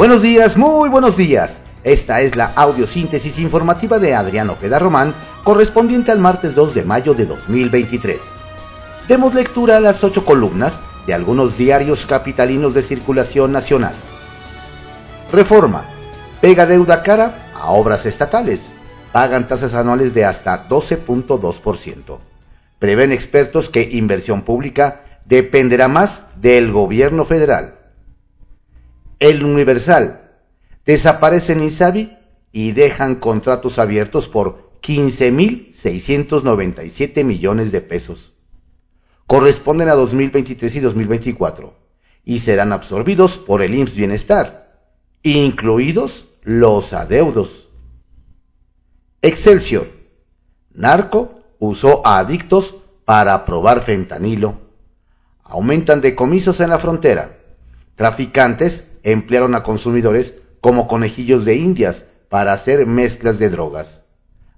Buenos días, muy buenos días. Esta es la audiosíntesis informativa de Adriano Ojeda Román, correspondiente al martes 2 de mayo de 2023. Demos lectura a las ocho columnas de algunos diarios capitalinos de circulación nacional. Reforma. Pega deuda cara a obras estatales. Pagan tasas anuales de hasta 12.2%. Prevén expertos que inversión pública dependerá más del gobierno federal. El Universal. Desaparecen Insabi y dejan contratos abiertos por 15.697 millones de pesos. Corresponden a 2023 y 2024 y serán absorbidos por el IMSS Bienestar, incluidos los adeudos. Excelsior. Narco usó a adictos para probar fentanilo. Aumentan decomisos en la frontera. Traficantes emplearon a consumidores como conejillos de indias para hacer mezclas de drogas.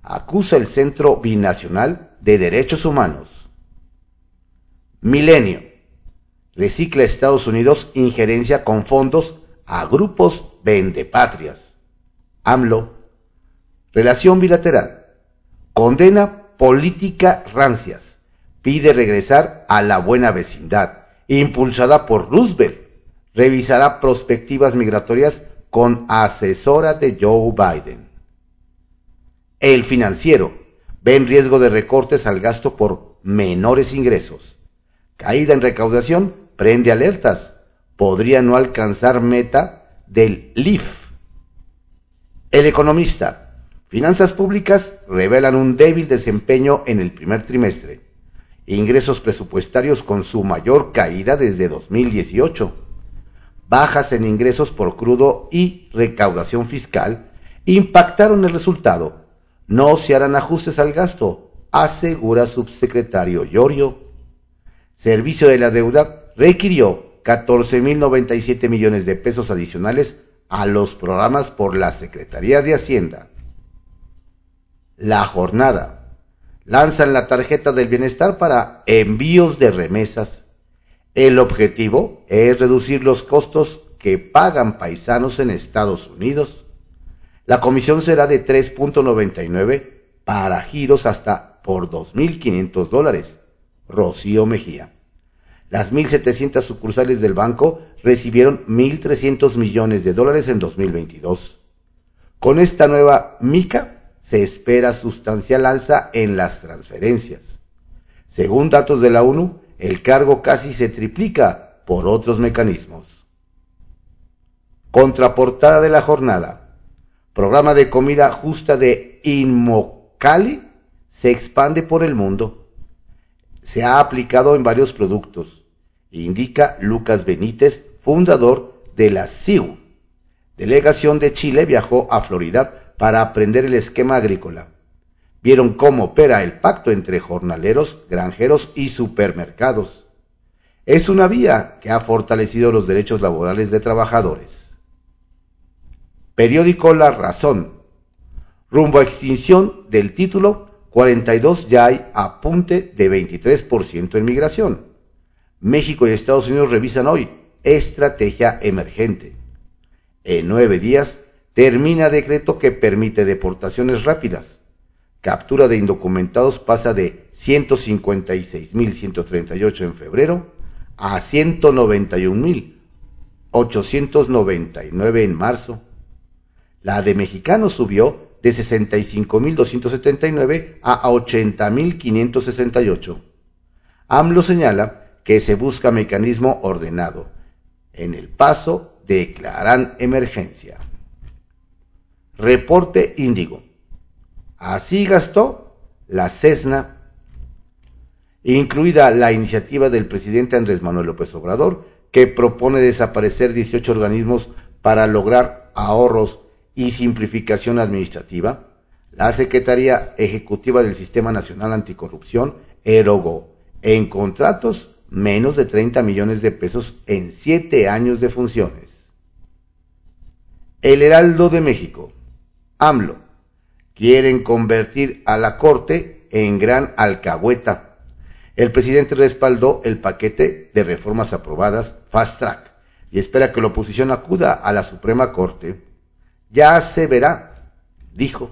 Acusa el Centro Binacional de Derechos Humanos. Milenio. Recicla Estados Unidos injerencia con fondos a grupos vendepatrias. AMLO. Relación bilateral. Condena política rancias. Pide regresar a la buena vecindad, impulsada por Roosevelt revisará prospectivas migratorias con asesora de Joe Biden. El financiero ve en riesgo de recortes al gasto por menores ingresos. Caída en recaudación prende alertas. Podría no alcanzar meta del LIF. El economista. Finanzas públicas revelan un débil desempeño en el primer trimestre. Ingresos presupuestarios con su mayor caída desde 2018 bajas en ingresos por crudo y recaudación fiscal impactaron el resultado. No se harán ajustes al gasto, asegura subsecretario Llorio. Servicio de la deuda requirió 14.097 millones de pesos adicionales a los programas por la Secretaría de Hacienda. La jornada. Lanzan la tarjeta del bienestar para envíos de remesas el objetivo es reducir los costos que pagan paisanos en Estados Unidos. La comisión será de 3.99 para giros hasta por 2.500 dólares. Rocío Mejía. Las 1.700 sucursales del banco recibieron 1.300 millones de dólares en 2022. Con esta nueva MICA se espera sustancial alza en las transferencias. Según datos de la ONU, el cargo casi se triplica por otros mecanismos. Contraportada de la jornada. Programa de comida justa de Inmocali se expande por el mundo. Se ha aplicado en varios productos, indica Lucas Benítez, fundador de la CIU. Delegación de Chile viajó a Florida para aprender el esquema agrícola vieron cómo opera el pacto entre jornaleros, granjeros y supermercados. Es una vía que ha fortalecido los derechos laborales de trabajadores. Periódico La Razón. Rumbo a extinción del título, 42 ya hay apunte de 23% en migración. México y Estados Unidos revisan hoy estrategia emergente. En nueve días termina decreto que permite deportaciones rápidas captura de indocumentados pasa de 156.138 en febrero a 191.899 en marzo. La de mexicanos subió de 65.279 a 80.568. AMLO señala que se busca mecanismo ordenado. En el paso declaran emergencia. Reporte Índigo. Así gastó la CESNA, incluida la iniciativa del presidente Andrés Manuel López Obrador, que propone desaparecer 18 organismos para lograr ahorros y simplificación administrativa. La Secretaría Ejecutiva del Sistema Nacional Anticorrupción erogó en contratos menos de 30 millones de pesos en siete años de funciones. El Heraldo de México, AMLO, quieren convertir a la Corte en gran alcahueta. El presidente respaldó el paquete de reformas aprobadas Fast Track y espera que la oposición acuda a la Suprema Corte. Ya se verá, dijo.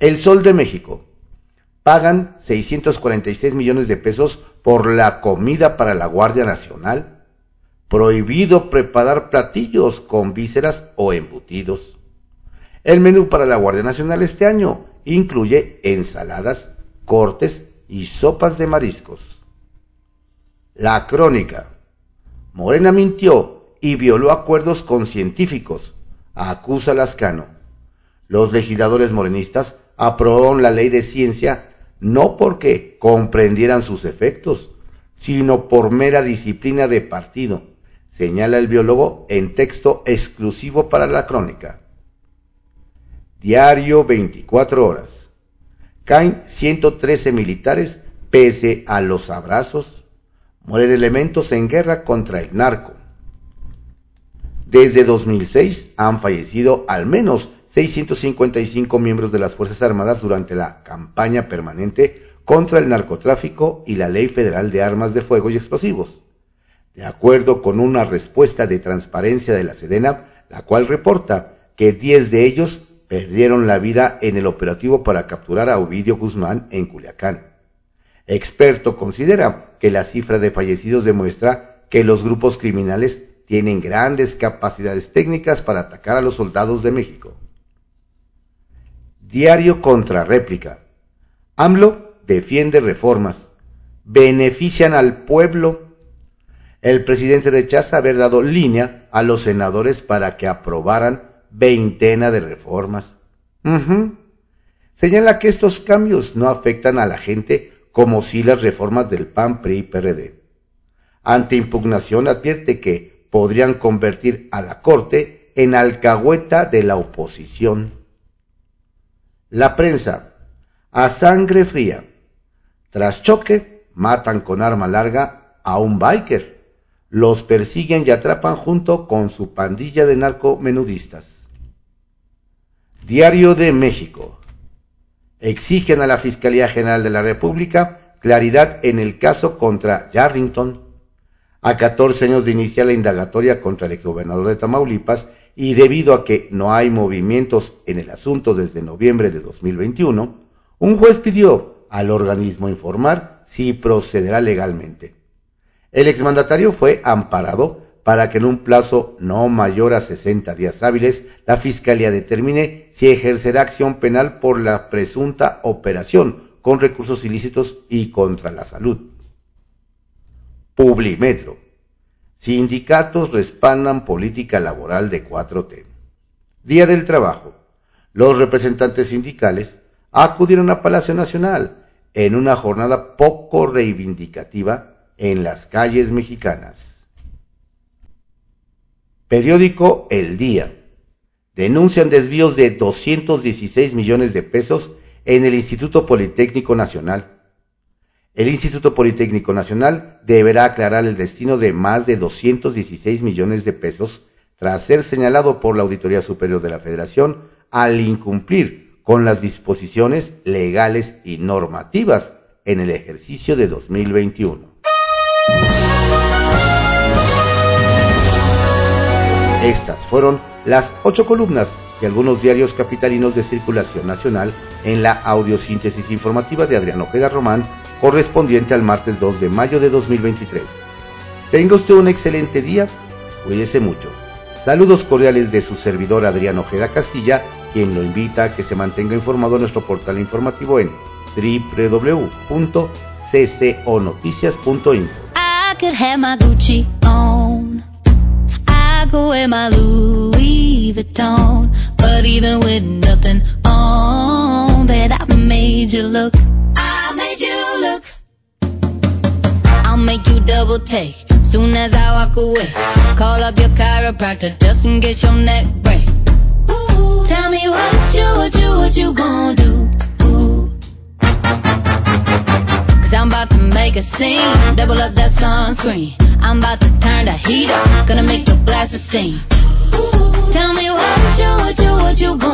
El Sol de México. Pagan 646 millones de pesos por la comida para la Guardia Nacional. Prohibido preparar platillos con vísceras o embutidos. El menú para la Guardia Nacional este año incluye ensaladas, cortes y sopas de mariscos. La crónica. Morena mintió y violó acuerdos con científicos, acusa Lascano. Los legisladores morenistas aprobaron la ley de ciencia no porque comprendieran sus efectos, sino por mera disciplina de partido, señala el biólogo en texto exclusivo para la crónica. Diario 24 horas. Caen 113 militares pese a los abrazos. Mueren elementos en guerra contra el narco. Desde 2006 han fallecido al menos 655 miembros de las Fuerzas Armadas durante la campaña permanente contra el narcotráfico y la Ley Federal de Armas de Fuego y Explosivos. De acuerdo con una respuesta de transparencia de la Sedena, la cual reporta que 10 de ellos perdieron la vida en el operativo para capturar a Ovidio Guzmán en Culiacán. Experto considera que la cifra de fallecidos demuestra que los grupos criminales tienen grandes capacidades técnicas para atacar a los soldados de México. Diario contra réplica. AMLO defiende reformas. Benefician al pueblo. El presidente rechaza haber dado línea a los senadores para que aprobaran veintena de reformas. Señala que estos cambios no afectan a la gente como si las reformas del PAN, PRI y PRD. Ante impugnación advierte que podrían convertir a la Corte en alcahueta de la oposición. La prensa, a sangre fría. Tras choque, matan con arma larga a un biker. Los persiguen y atrapan junto con su pandilla de narcomenudistas. Diario de México. Exigen a la Fiscalía General de la República claridad en el caso contra Yarrington. A 14 años de iniciar la indagatoria contra el exgobernador de Tamaulipas y debido a que no hay movimientos en el asunto desde noviembre de 2021, un juez pidió al organismo informar si procederá legalmente. El exmandatario fue amparado para que en un plazo no mayor a 60 días hábiles la Fiscalía determine si ejercerá acción penal por la presunta operación con recursos ilícitos y contra la salud. Publimetro. Sindicatos respaldan política laboral de 4T. Día del Trabajo. Los representantes sindicales acudieron a Palacio Nacional en una jornada poco reivindicativa en las calles mexicanas. Periódico El Día. Denuncian desvíos de 216 millones de pesos en el Instituto Politécnico Nacional. El Instituto Politécnico Nacional deberá aclarar el destino de más de 216 millones de pesos tras ser señalado por la Auditoría Superior de la Federación al incumplir con las disposiciones legales y normativas en el ejercicio de 2021. Estas fueron las ocho columnas de algunos diarios capitalinos de circulación nacional en la audiosíntesis informativa de Adrián Ojeda Román, correspondiente al martes 2 de mayo de 2023. Tenga usted un excelente día, cuídese mucho. Saludos cordiales de su servidor Adrián Ojeda Castilla, quien lo invita a que se mantenga informado en nuestro portal informativo en www.cconoticias.info. I could wear my Louis Vuitton, but even with nothing on, bet I made you look. I made you look. I'll make you double take soon as I walk away. Call up your chiropractor just in case your neck break. Ooh, tell me what you, what you, what you gonna do? Cause I'm about to make a scene, double up that sunscreen. I'm about to turn the heat up, gonna make your glasses steam. Tell me what you, what you, what you gonna